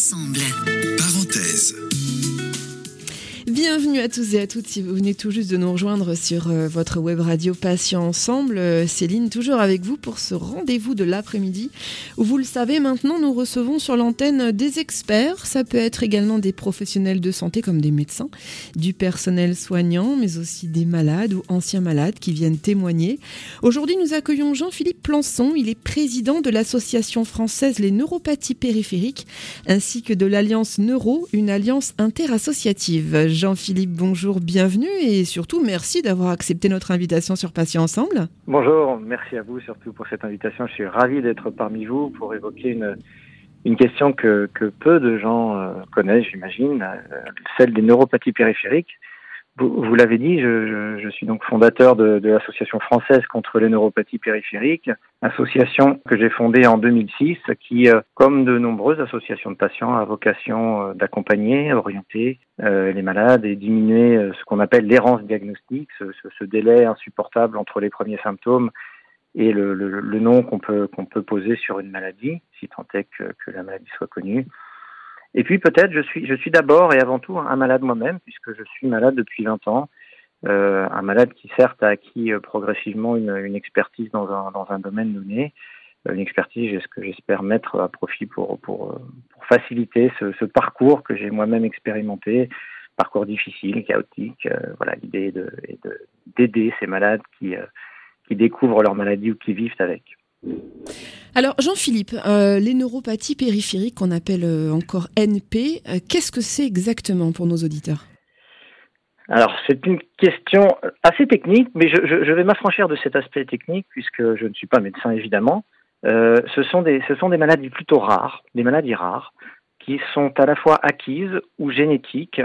ensemble. Bienvenue à tous et à toutes si vous venez tout juste de nous rejoindre sur euh, votre web radio Patient Ensemble. Euh, Céline, toujours avec vous pour ce rendez-vous de l'après-midi vous le savez maintenant nous recevons sur l'antenne des experts. Ça peut être également des professionnels de santé comme des médecins, du personnel soignant mais aussi des malades ou anciens malades qui viennent témoigner. Aujourd'hui nous accueillons Jean-Philippe Plançon. Il est président de l'association française Les Neuropathies Périphériques ainsi que de l'Alliance Neuro, une alliance interassociative. Jean-Philippe, bonjour, bienvenue et surtout merci d'avoir accepté notre invitation sur Patient Ensemble. Bonjour, merci à vous surtout pour cette invitation. Je suis ravi d'être parmi vous pour évoquer une, une question que, que peu de gens euh, connaissent, j'imagine, euh, celle des neuropathies périphériques. Vous, l'avez dit, je, suis donc fondateur de, l'association française contre les neuropathies périphériques, association que j'ai fondée en 2006, qui, euh, comme de nombreuses associations de patients, a vocation euh, d'accompagner, orienter euh, les malades et diminuer ce qu'on appelle l'errance diagnostique, ce, délai insupportable entre les premiers symptômes et le, nom qu'on peut qu'on peut poser sur une maladie, si tant est que la maladie soit connue. Et puis peut-être je suis je suis d'abord et avant tout un malade moi-même puisque je suis malade depuis 20 ans, euh, un malade qui certes a acquis euh, progressivement une, une, expertise dans un dans un domaine donné, euh, une expertise que j'espère mettre à profit pour pour, pour faciliter ce, ce parcours que j'ai moi-même expérimenté, parcours difficile, chaotique. Euh, voilà l'idée est de d'aider ces malades qui qui découvrent leur maladie ou qui vivent avec. Alors Jean-Philippe, euh, les neuropathies périphériques qu'on appelle euh, encore NP, euh, qu'est-ce que c'est exactement pour nos auditeurs? Alors c'est une question assez technique, mais je, vais m'affranchir de cet aspect technique puisque je ne suis pas médecin évidemment. ce, sont des, maladies plutôt rares, des maladies rares, qui sont à la fois acquises ou génétiques.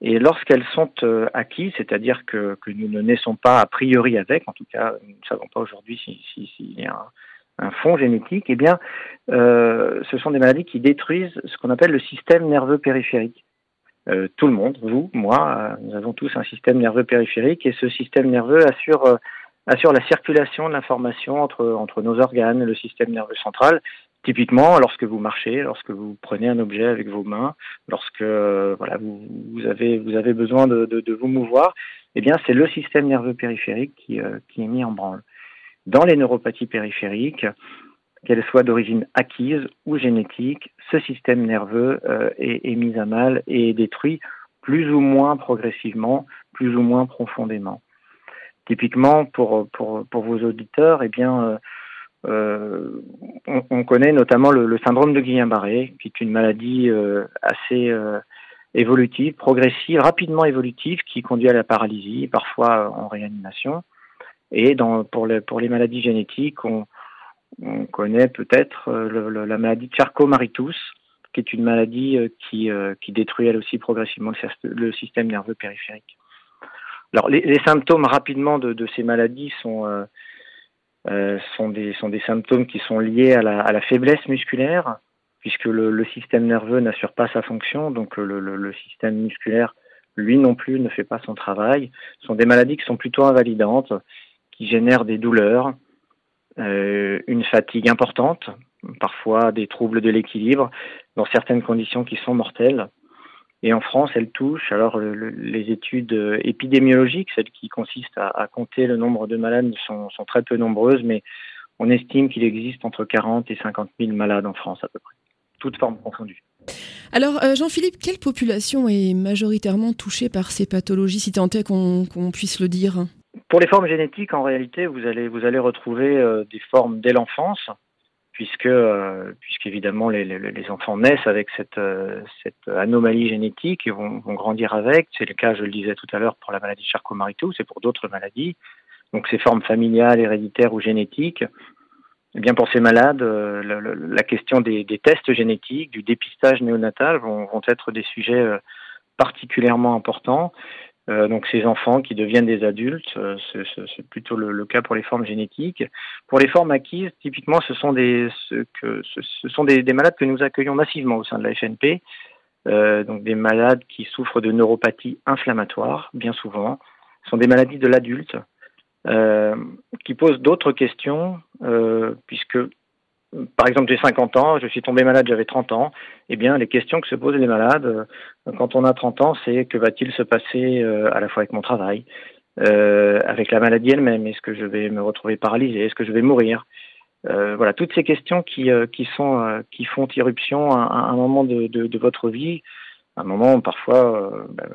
Et lorsqu'elles sont acquises, c'est-à-dire que, nous ne naissons pas a priori avec, en tout cas nous ne savons pas aujourd'hui s'il si, si, y a un, un fond génétique, eh bien, euh, ce sont des maladies qui détruisent ce qu'on appelle le système nerveux périphérique. Euh, tout le monde, vous, moi, euh, nous avons tous un système nerveux périphérique et ce système nerveux assure, la circulation de l'information entre, nos organes le système nerveux central. Typiquement, lorsque vous marchez, lorsque vous prenez un objet avec vos mains, lorsque voilà, vous, avez, besoin de, de, de vous mouvoir, eh bien, c'est le système nerveux périphérique qui, qui est mis en branle dans les neuropathies périphériques, qu'elles soient d'origine acquise ou génétique, ce système nerveux euh, est, mis à mal et détruit plus ou moins progressivement, plus ou moins profondément. Typiquement, pour, pour, pour vos auditeurs, eh bien, euh, euh on, connaît notamment le, syndrome de Guillain-Barré, qui est une maladie assez évolutive, progressive, rapidement évolutive, qui conduit à la paralysie, parfois en réanimation. Et pour, les, maladies génétiques, on, on connaît peut-être euh, la maladie de qui est une maladie euh, qui, euh, qui détruit elle aussi progressivement le, système nerveux périphérique. Alors, les, symptômes rapidement de, ces maladies sont, des, symptômes qui sont liés à la, faiblesse musculaire, puisque le, le système nerveux n'assure pas sa fonction, donc le, le, système musculaire, lui non plus, ne fait pas son travail. Ce sont des maladies qui sont plutôt invalidantes qui génèrent des douleurs, euh, une fatigue importante, parfois des troubles de l'équilibre, dans certaines conditions qui sont mortelles. Et en France, elle touche, alors les études épidémiologiques, celles qui consistent à, compter le nombre de malades, sont, sont, très peu nombreuses, mais on estime qu'il existe entre 40 et 50 000 malades en France à peu près, toutes formes confondues. Alors, euh, Jean-Philippe, quelle population est majoritairement touchée par ces pathologies, si tant est qu'on puisse le dire? Pour les formes génétiques, en réalité, vous allez vous allez retrouver euh, des formes dès l'enfance, puisque euh, puisqu'évidemment les, les, les, enfants naissent avec cette euh, cette anomalie génétique et vont, vont grandir avec. C'est le cas, je le disais tout à l'heure, pour la maladie Charcot-Marie-Tooth, c'est pour d'autres maladies. Donc ces formes familiales, héréditaires ou génétiques. Eh bien, pour ces malades, la, la, question des, des, tests génétiques, du dépistage néonatal vont, vont être des sujets particulièrement importants. Euh, donc ces enfants qui deviennent des adultes, euh, c'est plutôt le, cas pour les formes génétiques. Pour les formes acquises, typiquement, ce sont des ce que ce, sont des, des, malades que nous accueillons massivement au sein de la FNP, euh, donc des malades qui souffrent de neuropathie inflammatoire, bien souvent, ce sont des maladies de l'adulte, euh, qui posent d'autres questions, puisque par exemple, j'ai 50 ans, je suis tombé malade, j'avais 30 ans, eh bien, les questions que se posent les malades euh, quand on a 30 ans, c'est que va-t-il se passer euh, à la fois avec mon travail, euh, avec la maladie elle-même? Est-ce que je vais me retrouver paralysé? Est-ce que je vais mourir? Voilà, toutes ces questions qui, qui, sont, qui font irruption à, un moment de, votre vie, un moment parfois, ben,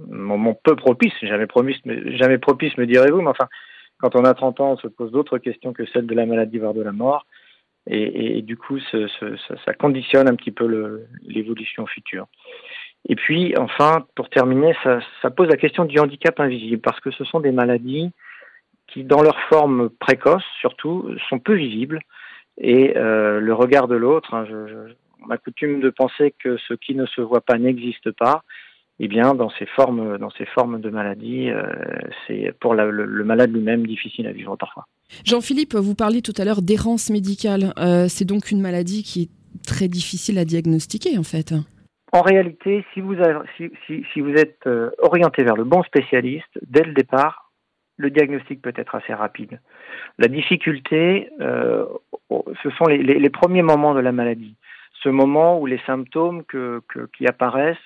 un moment peu propice, jamais, propice, jamais propice, me direz-vous, mais enfin, quand on a 30 ans, on se pose d'autres questions que celles de la maladie, voire de la mort. Et, du coup, ça, conditionne un petit peu l'évolution future. Et puis, enfin, pour terminer, ça, pose la question du handicap invisible, parce que ce sont des maladies qui, dans leur forme précoce, surtout, sont peu visibles. Et euh, le regard de l'autre, hein, je, on a coutume de penser que ce qui ne se voit pas n'existe pas eh bien, dans ces formes, dans ces formes de maladie, euh, c'est pour le, malade lui-même difficile à vivre parfois. Jean-Philippe, vous parliez tout à l'heure d'errance médicale. Euh, c'est donc une maladie qui est très difficile à diagnostiquer, en fait. En réalité, si vous, êtes euh, orienté vers le bon spécialiste, dès le départ, le diagnostic peut être assez rapide. La difficulté, euh, ce sont les, premiers moments de la maladie. Ce moment où les symptômes qui apparaissent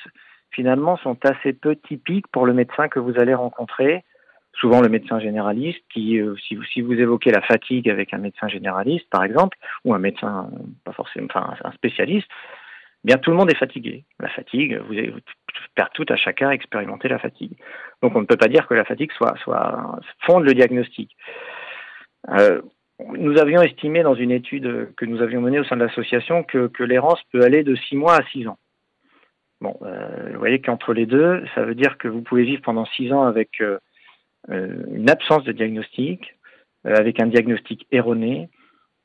finalement sont assez peu typiques pour le médecin que vous allez rencontrer. Souvent le médecin généraliste, qui, euh, si, vous, évoquez la fatigue avec un médecin généraliste, par exemple, ou un médecin, pas forcément, enfin un spécialiste, eh bien tout le monde est fatigué. La fatigue, vous, avez, vous tout à chacun expérimenter la fatigue. Donc on ne peut pas dire que la fatigue soit, soit fonde le diagnostic. Euh, nous avions estimé dans une étude que nous avions menée au sein de l'association que, l'errance peut aller de 6 mois à 6 ans. Bon, euh, vous voyez qu'entre les deux, ça veut dire que vous pouvez vivre pendant six ans avec une absence de diagnostic, euh, avec un diagnostic erroné,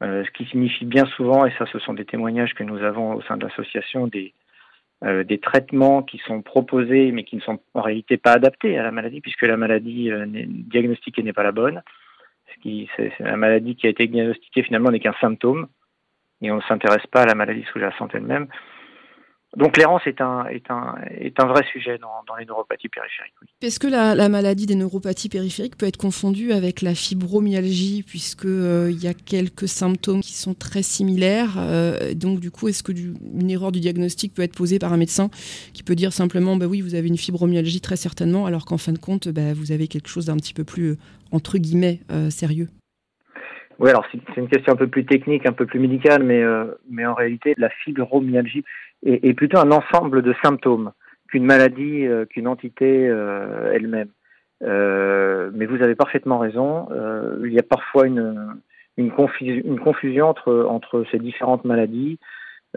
euh, ce qui signifie bien souvent, et ça ce sont des témoignages que nous avons au sein de l'association, des, des traitements qui sont proposés mais qui ne sont en réalité pas adaptés à la maladie, puisque la maladie diagnostiquée n'est pas la bonne. C'est, la maladie qui a été diagnostiquée finalement n'est qu'un symptôme, et on ne s'intéresse pas à la maladie sous-jacente elle-même. Donc l'errance est un, est, un, est un vrai sujet dans, les neuropathies périphériques. Est-ce que la, la, maladie des neuropathies périphériques peut être confondue avec la fibromyalgie, puisqu'il euh, y a quelques symptômes qui sont très similaires euh, Donc du coup, est-ce que erreur du diagnostic peut être posée par un médecin qui peut dire simplement, bah oui, vous avez une fibromyalgie très certainement, alors qu'en fin de compte, bah, vous avez quelque chose d'un petit peu plus, euh, entre guillemets, sérieux? Oui, alors c'est une question un peu plus technique, un peu plus médicale, mais, euh, mais en réalité, la fibromyalgie est, plutôt un ensemble de symptômes qu'une maladie, euh, qu'une entité euh, elle-même. Euh, mais vous avez parfaitement raison. Euh, il y a parfois une, une, confusion, une confusion entre, entre ces différentes maladies.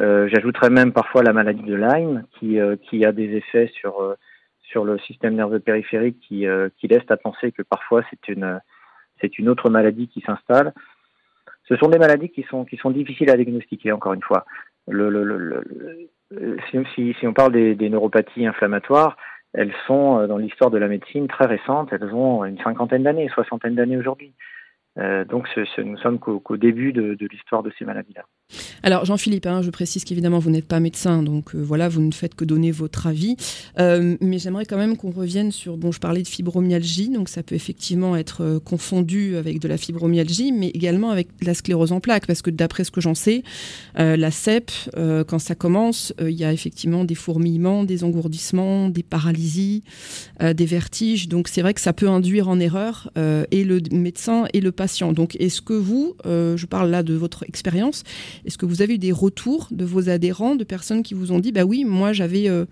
J'ajouterais même parfois la maladie de Lyme, qui, qui a des effets sur, sur le système nerveux périphérique qui, qui laissent à penser que parfois c'est une c'est une autre maladie qui s'installe. Ce sont des maladies qui sont, qui sont difficiles à diagnostiquer, encore une fois. Le, si, on parle des, neuropathies inflammatoires, elles sont, euh, dans l'histoire de la médecine, très récentes. Elles ont une cinquantaine d'années, soixantaine d'années aujourd'hui. Euh, donc ce, ce, nous sommes qu'au qu début de l'histoire de ces maladies-là. Alors Jean-Philippe, hein, je précise qu'évidemment vous n'êtes pas médecin, donc euh, voilà, vous ne faites que donner votre avis. Euh, mais j'aimerais quand même qu'on revienne sur, bon, je parlais de fibromyalgie, donc ça peut effectivement être euh, confondu avec de la fibromyalgie, mais également avec la sclérose en plaques, parce que d'après ce que j'en sais, la CEP, quand ça commence, il y a effectivement des fourmillements, des engourdissements, des paralysies, des vertiges. Donc c'est vrai que ça peut induire en erreur et le médecin et le patient. Donc est-ce que vous, je parle là de votre expérience, est-ce que vous avez eu des retours de vos adhérents, de personnes qui vous ont dit, bah oui, moi j'avais, euh,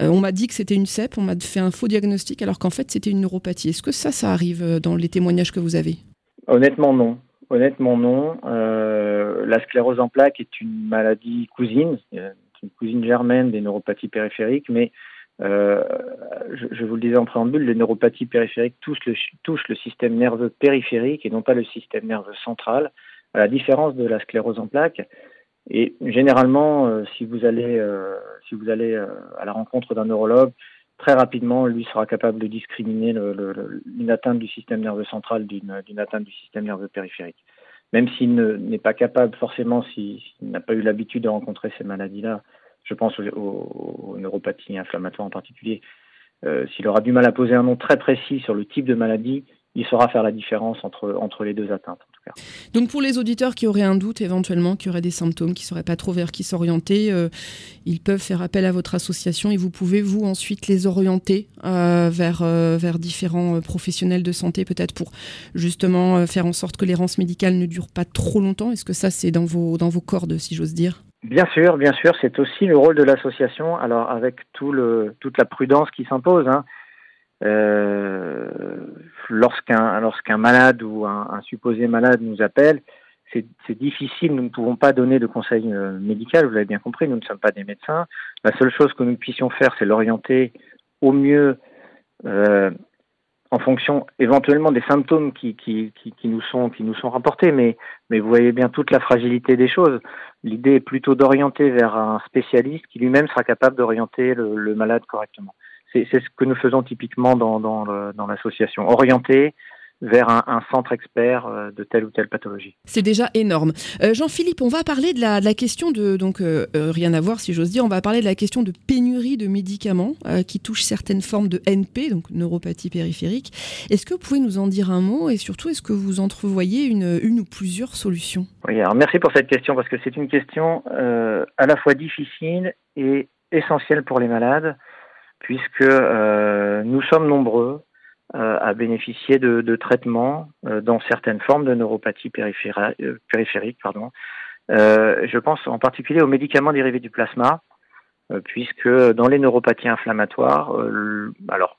euh, on m'a dit que c'était une CEP, on m'a fait un faux diagnostic, alors qu'en fait c'était une neuropathie. Est-ce que ça, ça arrive euh, dans les témoignages que vous avez? Honnêtement, non. Honnêtement, non. La sclérose en plaques est une maladie cousine, une cousine germaine des neuropathies périphériques, mais je, vous le disais en préambule, les neuropathies périphériques touchent le système nerveux périphérique et non pas le système nerveux central à la différence de la sclérose en plaques. Et généralement, euh, si vous allez, euh, si vous allez euh, à la rencontre d'un neurologue, très rapidement, lui sera capable de discriminer une atteinte du système nerveux central d'une atteinte du système nerveux périphérique. Même s'il n'est pas capable, forcément, s'il n'a pas eu l'habitude de rencontrer ces maladies-là, je pense aux, aux, neuropathies inflammatoires en particulier, s'il aura du mal à poser un nom très précis sur le type de maladie, il saura faire la différence entre, entre les deux atteintes. Donc pour les auditeurs qui auraient un doute éventuellement, qui auraient des symptômes, qui ne sauraient pas trop vers qui s'orienter, euh, ils peuvent faire appel à votre association et vous pouvez vous ensuite les orienter euh, vers, vers différents professionnels de santé peut-être pour justement faire en sorte que l'errance médicale ne dure pas trop longtemps. Est-ce que ça c'est dans vos, dans vos cordes si j'ose dire? Bien sûr, bien sûr, c'est aussi le rôle de l'association. Alors avec tout le, toute la prudence qui s'impose. Hein, euh, lorsqu'un malade ou un, supposé malade nous appelle, c'est difficile, nous ne pouvons pas donner de conseils euh, médical, vous l'avez bien compris, nous ne sommes pas des médecins. La seule chose que nous puissions faire, c'est l'orienter au mieux euh, en fonction éventuellement des symptômes qui, nous sont rapportés, mais vous voyez bien toute la fragilité des choses. L'idée est plutôt d'orienter vers un spécialiste qui lui-même sera capable d'orienter le, malade correctement. C'est ce que nous faisons typiquement dans dans, dans l'association, orienter vers un, un, centre expert euh, de telle ou telle pathologie. C'est déjà énorme. Euh, Jean-Philippe, on va parler de la, de la question de, donc euh, euh rien à voir si j'ose dire, on va parler de la question de pénurie de médicaments euh, qui touche certaines formes de NP, donc neuropathie périphérique. Est-ce que vous pouvez nous en dire un mot et surtout est-ce que vous entrevoyez une, une ou plusieurs solutions? Oui, alors merci pour cette question parce que c'est une question à la fois difficile et essentielle pour les malades puisque nous sommes nombreux euh, à bénéficier de, traitements euh, dans certaines formes de neuropathie euh, périphérique. Je pense en particulier aux médicaments dérivés du plasma, puisque dans les neuropathies inflammatoires, alors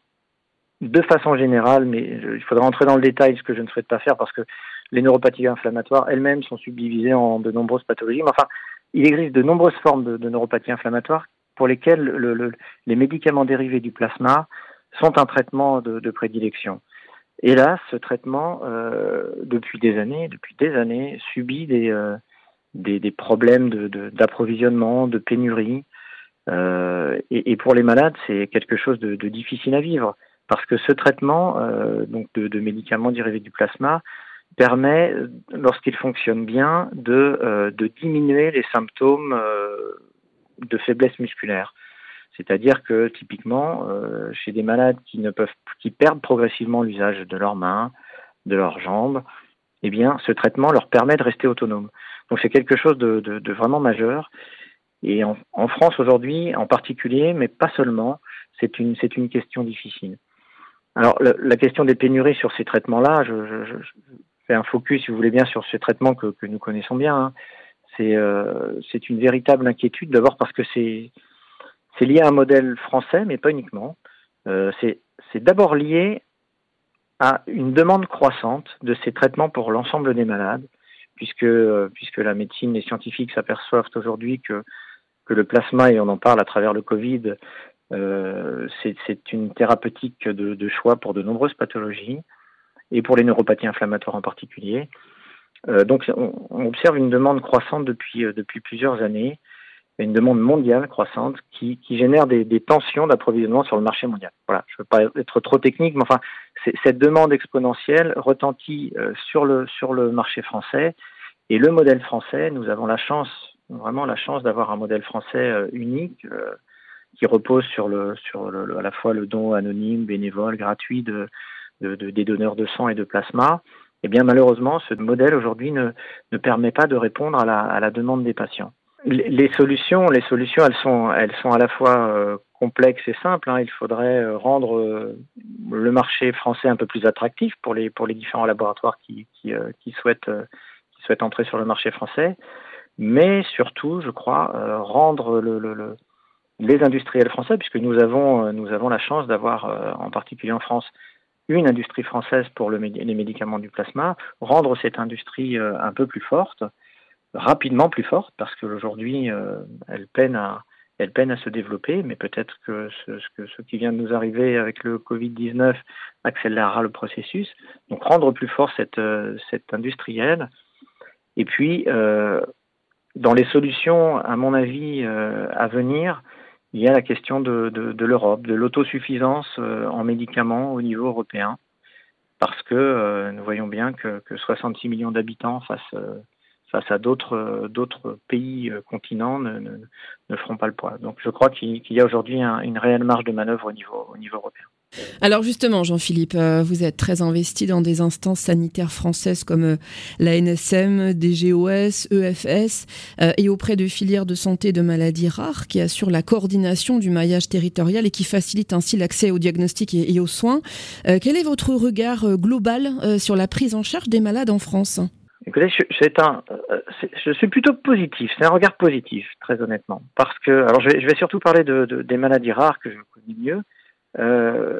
de façon générale, mais il faudra entrer dans le détail, ce que je ne souhaite pas faire, parce que les neuropathies inflammatoires elles-mêmes sont subdivisées en de nombreuses pathologies. Mais enfin, il existe de nombreuses formes de neuropathies inflammatoires pour lesquelles le, le, les médicaments dérivés du plasma sont un traitement de, de prédilection. Et là, ce traitement, euh, depuis des années, depuis des années, subit des, euh, des, des, problèmes d'approvisionnement, de, de, pénurie. Euh, et, et, pour les malades, c'est quelque chose de, de, difficile à vivre parce que ce traitement, euh, donc de, médicaments dérivés du plasma, permet, lorsqu'il fonctionne bien, de, euh, diminuer les symptômes euh, de faiblesse musculaire. C'est-à-dire que typiquement, euh, chez des malades qui ne peuvent, qui perdent progressivement l'usage de leurs mains, de leurs jambes, eh bien, ce traitement leur permet de rester autonome. Donc, c'est quelque chose de, vraiment majeur. Et en, France aujourd'hui, en particulier, mais pas seulement, c'est une, question difficile. Alors, la, question des pénuries sur ces traitements-là, je, fais un focus, si vous voulez bien, sur ces traitements que, que nous connaissons bien. Hein. C'est, euh, c'est une véritable inquiétude, d'abord parce que c'est lié à un modèle français, mais pas uniquement. Euh, c'est d'abord lié à une demande croissante de ces traitements pour l'ensemble des malades, puisque, euh, la médecine, les scientifiques s'aperçoivent aujourd'hui que, le plasma, et on en parle à travers le Covid, c'est une thérapeutique de, choix pour de nombreuses pathologies, et pour les neuropathies inflammatoires en particulier. Euh, donc on, observe une demande croissante depuis, euh, depuis plusieurs années, une demande mondiale croissante qui, qui génère des, des tensions d'approvisionnement sur le marché mondial. Voilà, je ne veux pas être trop technique, mais enfin, cette demande exponentielle retentit euh, sur, le, sur le marché français. Et le modèle français, nous avons la chance, vraiment la chance d'avoir un modèle français unique qui repose sur, le, sur le, à la fois le don anonyme, bénévole, gratuit de, de, de, des donneurs de sang et de plasma. Eh bien, malheureusement, ce modèle aujourd'hui ne, ne permet pas de répondre à la, à la demande des patients les solutions, les solutions, elles sont, elles sont à la fois euh, complexes et simples. Hein. Il faudrait euh, rendre euh, le marché français un peu plus attractif pour les pour les différents laboratoires qui qui, qui souhaitent qui souhaitent entrer sur le marché français, mais surtout, je crois, rendre le, le, les industriels français, puisque nous avons nous avons la chance d'avoir, en particulier en France, une industrie française pour le, les médicaments du plasma, rendre cette industrie un peu plus forte rapidement plus forte parce qu'aujourd'hui, euh, elle peine à elle peine à se développer, mais peut-être que ce, qui vient de nous arriver avec le Covid-19 accélérera le processus. Donc rendre plus fort cette, euh, cette industrielle. Et puis, euh, dans les solutions, à mon avis, euh, à venir, il y a la question de, de, de l'Europe, de l'autosuffisance euh, en médicaments au niveau européen, parce que euh, nous voyons bien que, que 66 millions d'habitants face face à d'autres euh, d'autres pays euh, continents ne, ne, ne, feront pas le poids. Donc je crois qu'il y a aujourd'hui un, une réelle marge de manœuvre au niveau, au niveau européen. Alors justement, Jean-Philippe, euh, vous êtes très investi dans des instances sanitaires françaises comme euh, la NSM, DGOS, EFS euh, et auprès de filières de santé de maladies rares qui assurent la coordination du maillage territorial et qui facilitent ainsi l'accès aux diagnostics et, aux soins. quel est votre regard global sur la prise en charge des malades en France? Écoutez, je, plutôt positif. C'est un regard positif, très honnêtement, parce que alors je vais, surtout parler de, des maladies rares que je connais mieux. Euh,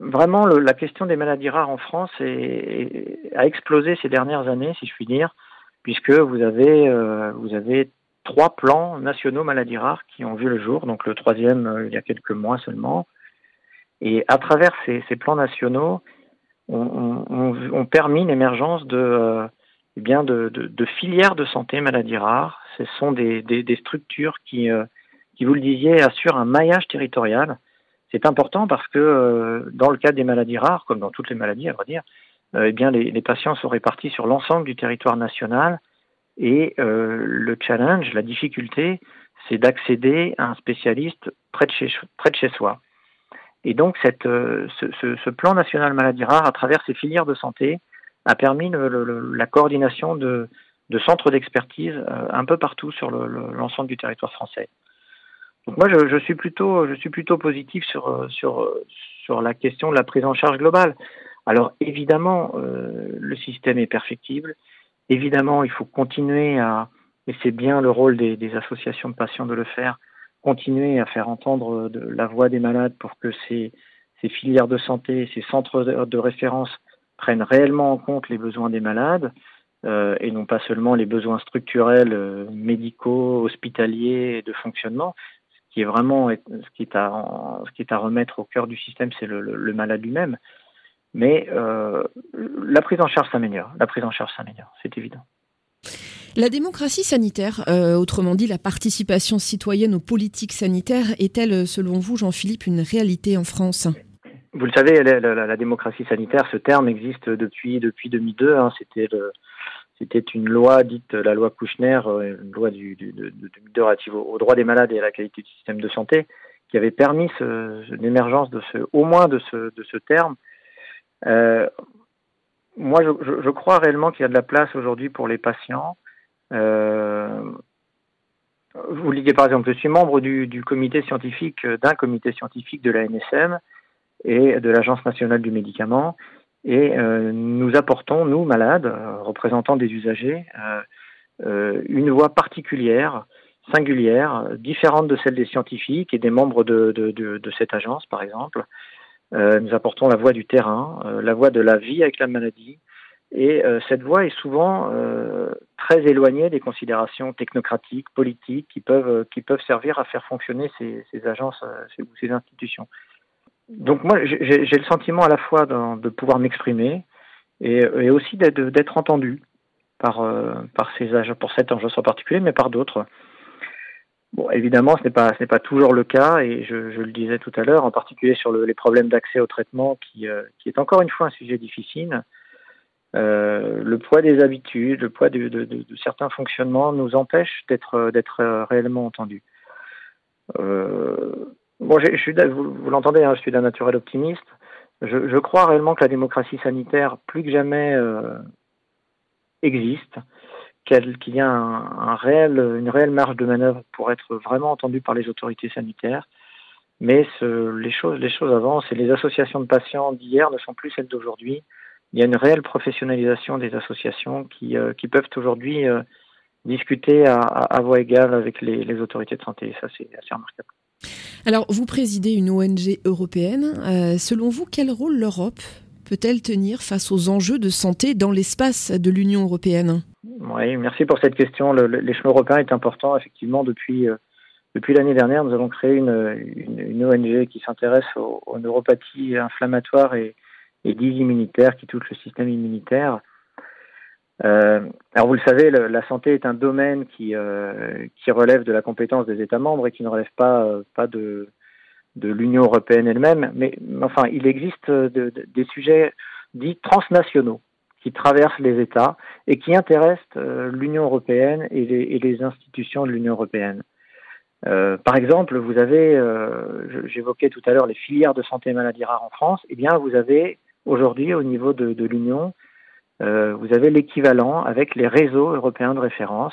vraiment, la question des maladies rares en France a explosé ces dernières années, si je puis dire, puisque vous avez, euh, vous avez trois plans nationaux maladies rares qui ont vu le jour, donc le troisième euh, il y a quelques mois seulement. Et à travers ces, plans nationaux, ont permis l'émergence de, eh bien de, filières de santé maladies rares. Ce sont des, structures qui, qui, vous le disiez, assurent un maillage territorial c'est important parce que euh, dans le cas des maladies rares, comme dans toutes les maladies, à vrai dire, euh, eh bien les, patients sont répartis sur l'ensemble du territoire national et euh, le challenge, la difficulté, c'est d'accéder à un spécialiste près de chez, près de chez soi. Et donc cette, ce, plan national maladies rares, à travers ces filières de santé, a permis la coordination de, centres d'expertise un peu partout sur l'ensemble du territoire français. Donc moi, je, suis plutôt, je suis plutôt positif sur sur sur la question de la prise en charge globale. Alors évidemment, euh, le système est perfectible. Évidemment, il faut continuer à, et c'est bien le rôle des, des, associations de patients de le faire, continuer à faire entendre de, la voix des malades pour que ces, ces filières de santé, ces centres de, référence prennent réellement en compte les besoins des malades euh, et non pas seulement les besoins structurels, euh, médicaux, hospitaliers et de fonctionnement, qui est vraiment ce qui est à, ce qui est à remettre au cœur du système, c'est le, malade lui-même. Mais euh, la prise en charge s'améliore. La prise en charge s'améliore, c'est évident. La démocratie sanitaire, euh, autrement dit la participation citoyenne aux politiques sanitaires, est-elle, selon vous, Jean-Philippe, une réalité en France? Vous le savez, la, démocratie sanitaire, ce terme existe depuis depuis 2002. Hein. C'était le, c'était une loi dite la loi Kouchner, euh, une loi de, de, relative au, droit des malades et à la qualité du système de santé, qui avait permis l'émergence de ce, au moins de ce, de ce terme. Euh, moi, je, crois réellement qu'il y a de la place aujourd'hui pour les patients. Euh, vous lisiez par exemple, je suis membre du, du comité scientifique, d'un comité scientifique de la NSM et de l'Agence nationale du médicament, et euh, nous apportons, nous, malades, euh, représentants des usagers, euh, une voix particulière, singulière, différente de celle des scientifiques et des membres de, cette agence, par exemple. nous apportons la voix du terrain, la voix de la vie avec la maladie, et cette voix est souvent très éloignée des considérations technocratiques, politiques, qui peuvent, servir à faire fonctionner ces agences ou ces institutions donc moi, j'ai le sentiment à la fois de, pouvoir m'exprimer et, aussi d'être entendu par, euh, ces agents, pour cet agence en particulier, mais par d'autres. Bon, évidemment, ce n'est pas, toujours le cas, et je, le disais tout à l'heure, en particulier sur le, les problèmes d'accès au traitement, qui, euh, qui est encore une fois un sujet difficile. Euh, le poids des habitudes, le poids de, certains fonctionnements nous empêche d'être, réellement entendus. Bon, je, suis, vous, vous l'entendez, hein, je suis d'un naturel optimiste. Je, crois réellement que la démocratie sanitaire, plus que jamais, euh, existe, qu'il y a une réelle marge de manœuvre pour être vraiment entendu par les autorités sanitaires. Mais ce, les, choses, les choses avancent et les associations de patients d'hier ne sont plus celles d'aujourd'hui. Il y a une réelle professionnalisation des associations qui, euh, peuvent aujourd'hui euh, discuter à, voix égale avec les, autorités de santé. Ça, c'est assez remarquable. Alors, vous présidez une ONG européenne. Euh, selon vous, quel rôle l'Europe peut-elle tenir face aux enjeux de santé dans l'espace de l'Union européenne? Oui, merci pour cette question. L'échelon européen est important. Effectivement, depuis, euh, depuis l'année dernière, nous avons créé une, ONG qui s'intéresse aux, neuropathies inflammatoires et, et immunitaires qui touchent le système immunitaire. Euh, alors vous le savez, le, la santé est un domaine qui, euh, qui relève de la compétence des États membres et qui ne relève pas, euh, de, l'Union européenne elle-même. Mais enfin, il existe de, de, des sujets dits transnationaux qui traversent les États et qui intéressent l'Union européenne et les, et les, institutions de l'Union européenne. par exemple, vous avez, j'évoquais tout à l'heure les filières de santé et maladies rares en France, eh bien, vous avez aujourd'hui au niveau de l'Union, vous avez l'équivalent avec les réseaux européens de référence.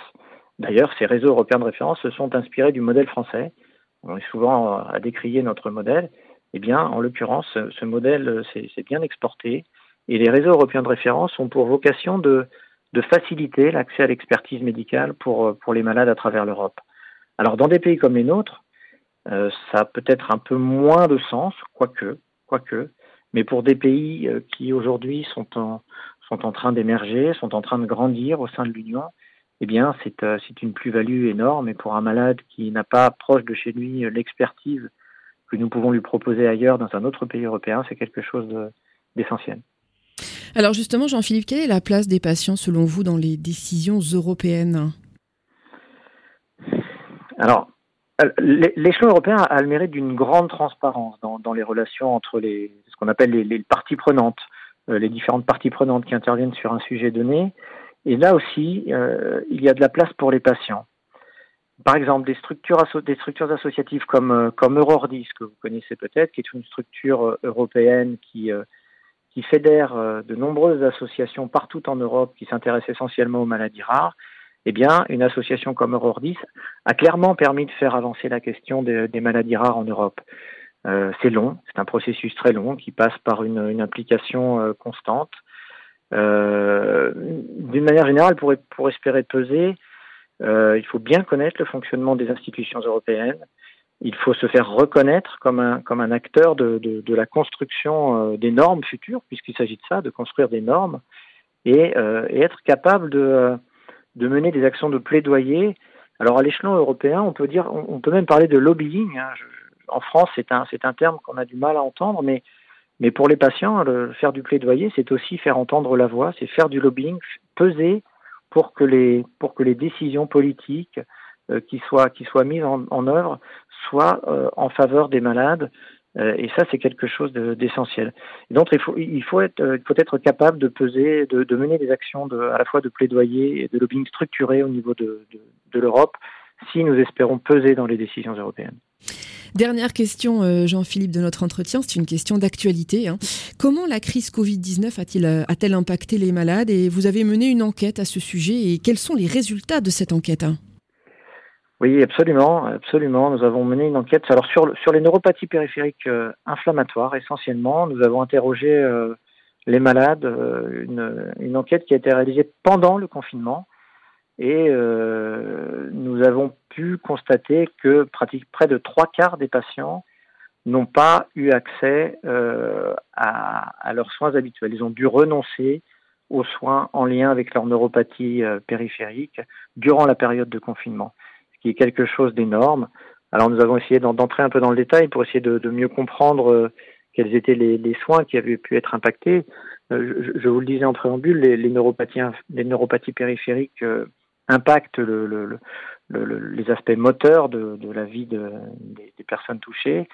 D'ailleurs, ces réseaux européens de référence se sont inspirés du modèle français. On est souvent à décrier notre modèle. Eh bien, en l'occurrence, ce modèle s'est bien exporté et les réseaux européens de référence ont pour vocation de, faciliter l'accès à l'expertise médicale pour, pour les malades à travers l'Europe. Alors, dans des pays comme les nôtres, euh, ça a peut-être un peu moins de sens, quoique, quoique, mais pour des pays euh, qui aujourd'hui sont en, sont en train d'émerger, sont en train de grandir au sein de l'Union, eh bien, c'est euh, une plus-value énorme. Et pour un malade qui n'a pas proche de chez lui l'expertise que nous pouvons lui proposer ailleurs dans un autre pays européen, c'est quelque chose d'essentiel. Alors justement, Jean-Philippe, quelle est la place des patients selon vous dans les décisions européennes? Alors, l'échelon européen a le mérite d'une grande transparence dans, les relations entre les, ce qu'on appelle les, parties prenantes, euh, les différentes parties prenantes qui interviennent sur un sujet donné. Et là aussi, euh, il y a de la place pour les patients par exemple, des structures, des structures associatives comme, euh, comme Eurordis, que vous connaissez peut-être, qui est une structure euh, européenne qui, euh, qui fédère de nombreuses associations partout en Europe qui s'intéressent essentiellement aux maladies rares, eh bien, une association comme Eurordis a clairement permis de faire avancer la question des, maladies rares en Europe. C'est long, c'est un processus très long qui passe par une, une implication constante. D'une manière générale, pour, pour espérer peser, euh, il faut bien connaître le fonctionnement des institutions européennes. Il faut se faire reconnaître comme un, comme un acteur de, de, de la construction euh, des normes futures, puisqu'il s'agit de ça, de construire des normes, et, euh, et être capable de, de, mener des actions de plaidoyer. Alors à l'échelon européen, on peut dire, on, peut même parler de lobbying. Hein. En France, c'est un, c'est un terme qu'on a du mal à entendre, mais, mais pour les patients, le, faire du plaidoyer, c'est aussi faire entendre la voix, c'est faire du lobbying, peser pour que les, pour que les décisions politiques euh, qui, soient, qui soient mises en, œuvre soient euh, en faveur des malades. Euh, et ça, c'est quelque chose d'essentiel. donc, il faut, il, faut être, il faut être capable de peser, de, mener des actions à la fois de plaidoyer et de lobbying structuré au niveau de, de l'Europe si nous espérons peser dans les décisions européennes. Dernière question, euh, Jean-Philippe, de notre entretien, c'est une question d'actualité. Hein. Comment la crise Covid-19 euh, a-t-elle impacté les malades Et vous avez mené une enquête à ce sujet et quels sont les résultats de cette enquête hein? Oui, absolument, absolument. Nous avons mené une enquête. Alors sur, les neuropathies périphériques euh, inflammatoires, essentiellement, nous avons interrogé les malades. Une, enquête qui a été réalisée pendant le confinement et euh, nous avons pu constater que pratique, près de trois quarts des patients n'ont pas eu accès euh, à, leurs soins habituels. Ils ont dû renoncer aux soins en lien avec leur neuropathie euh, périphérique durant la période de confinement, ce qui est quelque chose d'énorme. Alors nous avons essayé d'entrer un peu dans le détail pour essayer de, mieux comprendre euh, quels étaient les, soins qui avaient pu être impactés. Je, vous le disais en préambule, les neuropathies, les neuropathies périphériques impacte le, le, le, les aspects moteurs de, la vie de, des, personnes touchées.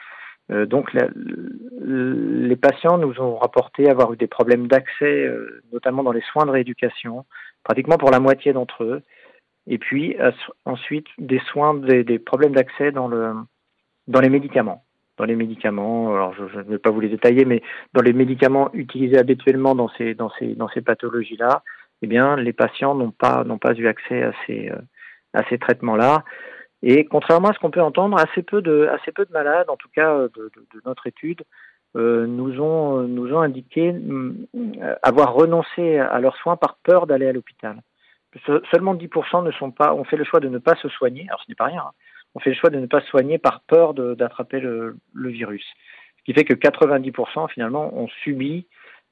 Euh, donc les patients nous ont rapporté avoir eu des problèmes d'accès, euh, notamment dans les soins de rééducation, pratiquement pour la moitié d'entre eux. Et puis ensuite des soins, des, problèmes d'accès dans, le, dans les médicaments. Dans les médicaments, alors je, ne vais pas vous les détailler, mais dans les médicaments utilisés habituellement dans ces pathologies-là, eh bien, les patients n'ont pas, n'ont pas eu accès à ces, euh, à ces traitements-là. Et contrairement à ce qu'on peut entendre, assez peu de, assez peu de malades, en tout cas euh, de, de, notre étude, euh, nous ont, nous ont indiqué euh, avoir renoncé à leurs soins par peur d'aller à l'hôpital. Seulement 10% ne sont pas, ont fait le choix de ne pas se soigner. Alors ce n'est pas rien. Hein. On fait le choix de ne pas se soigner par peur d'attraper le, le, virus. Ce qui fait que 90% finalement ont subi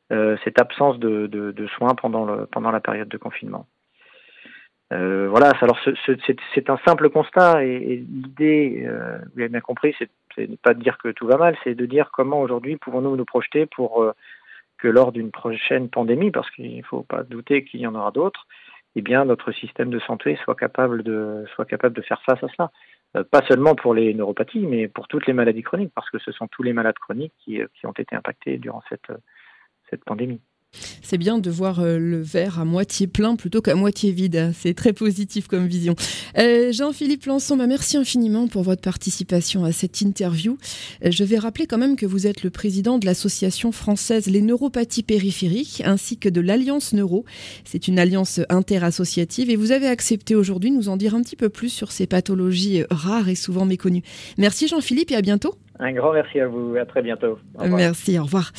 cette absence de, soins pendant, la période de confinement. Euh, voilà, alors c'est un simple constat et, l'idée, euh, vous avez bien compris, c'est pas de dire que tout va mal, c'est de dire comment aujourd'hui pouvons-nous nous projeter pour euh, que lors d'une prochaine pandémie, parce qu'il ne faut pas douter qu'il y en aura d'autres, eh bien notre système de santé soit capable de faire face à cela. Euh, pas seulement pour les neuropathies, mais pour toutes les maladies chroniques, parce que ce sont tous les malades chroniques qui, qui ont été impactés durant cette cette pandémie. C'est bien de voir euh, le verre à moitié plein plutôt qu'à moitié vide. C'est très positif comme vision. Euh, Jean-Philippe Lançon, bah, merci infiniment pour votre participation à cette interview. Euh, je vais rappeler quand même que vous êtes le président de l'association française Les Neuropathies Périphériques ainsi que de l'Alliance Neuro. C'est une alliance interassociative et vous avez accepté aujourd'hui de nous en dire un petit peu plus sur ces pathologies rares et souvent méconnues. Merci Jean-Philippe et à bientôt. Un grand merci à vous. À très bientôt. Merci. Au revoir.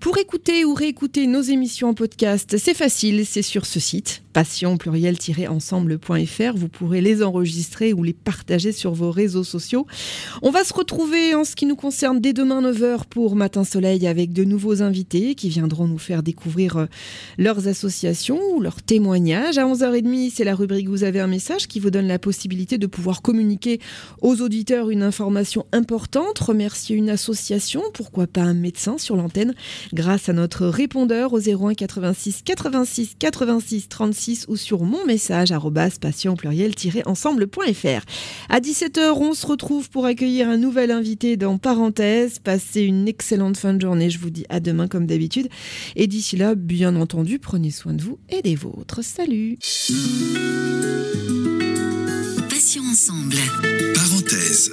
Pour écouter ou réécouter nos émissions en podcast, c'est facile. C'est sur ce site passion pluriel-ensemble.fr. Vous pourrez les enregistrer ou les partager sur vos réseaux sociaux. On va se retrouver en ce qui nous concerne dès demain 9h pour Matin Soleil avec de nouveaux invités qui viendront nous faire découvrir euh, leurs associations ou leurs témoignages. À 11h30, c'est la rubrique Vous avez un message qui vous donne la possibilité de pouvoir communiquer aux auditeurs une information importante remercier une association, pourquoi pas un médecin sur l'antenne, grâce à notre répondeur au 01 86 86 86 36 ou sur mon message patient pluriel-ensemble.fr. À 17h, on se retrouve pour accueillir un nouvel invité dans Parenthèse. Passez une excellente fin de journée. Je vous dis à demain comme d'habitude. Et d'ici là, bien entendu, prenez soin de vous et des vôtres. Salut. Passion ensemble. Parenthèse.